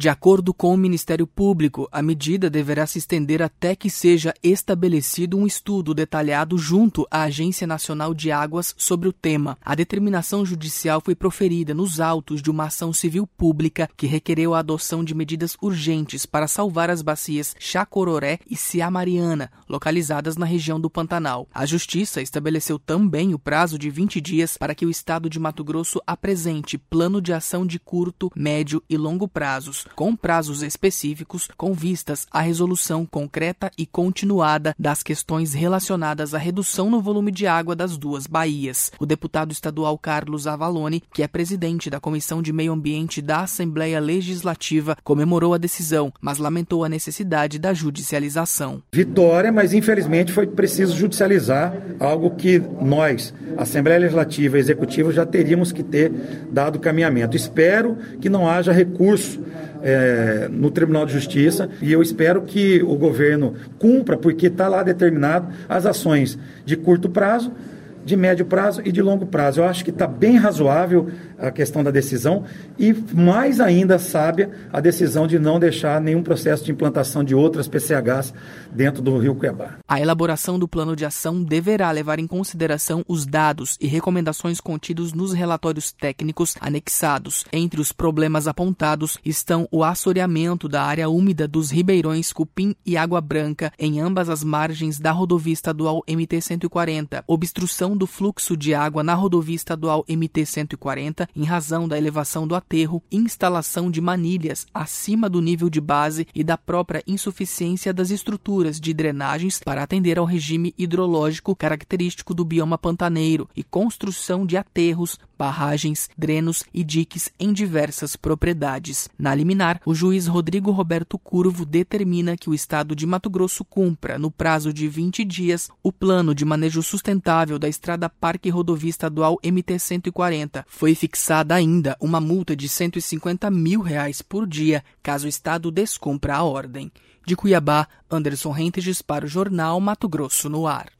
De acordo com o Ministério Público, a medida deverá se estender até que seja estabelecido um estudo detalhado junto à Agência Nacional de Águas sobre o tema. A determinação judicial foi proferida nos autos de uma ação civil pública que requereu a adoção de medidas urgentes para salvar as bacias Chacororé e Ciamariana, localizadas na região do Pantanal. A Justiça estabeleceu também o prazo de 20 dias para que o Estado de Mato Grosso apresente plano de ação de curto, médio e longo prazos, com prazos específicos com vistas à resolução concreta e continuada das questões relacionadas à redução no volume de água das duas baías. O deputado estadual Carlos Avalone, que é presidente da Comissão de Meio Ambiente da Assembleia Legislativa, comemorou a decisão, mas lamentou a necessidade da judicialização. Vitória, mas infelizmente foi preciso judicializar algo que nós, Assembleia Legislativa e Executiva, já teríamos que ter dado caminhamento. Espero que não haja recurso é, no Tribunal de Justiça e eu espero que o governo cumpra, porque está lá determinado as ações de curto prazo de médio prazo e de longo prazo. Eu acho que está bem razoável a questão da decisão e mais ainda sábia a decisão de não deixar nenhum processo de implantação de outras PCHs dentro do Rio Cuiabá. A elaboração do plano de ação deverá levar em consideração os dados e recomendações contidos nos relatórios técnicos anexados. Entre os problemas apontados estão o assoreamento da área úmida dos ribeirões Cupim e Água Branca em ambas as margens da rodovia estadual MT-140, obstrução do fluxo de água na rodovia estadual MT-140 em razão da elevação do aterro, instalação de manilhas acima do nível de base e da própria insuficiência das estruturas de drenagens para atender ao regime hidrológico característico do bioma pantaneiro e construção de aterros, barragens, drenos e diques em diversas propriedades. Na liminar, o juiz Rodrigo Roberto Curvo determina que o estado de Mato Grosso cumpra, no prazo de 20 dias, o plano de manejo sustentável da estrada Parque Rodovia Estadual MT-140. Foi fixada ainda uma multa de 150 mil reais por dia caso o Estado descumpra a ordem. De Cuiabá, Anderson Rentes para o Jornal Mato Grosso no Ar.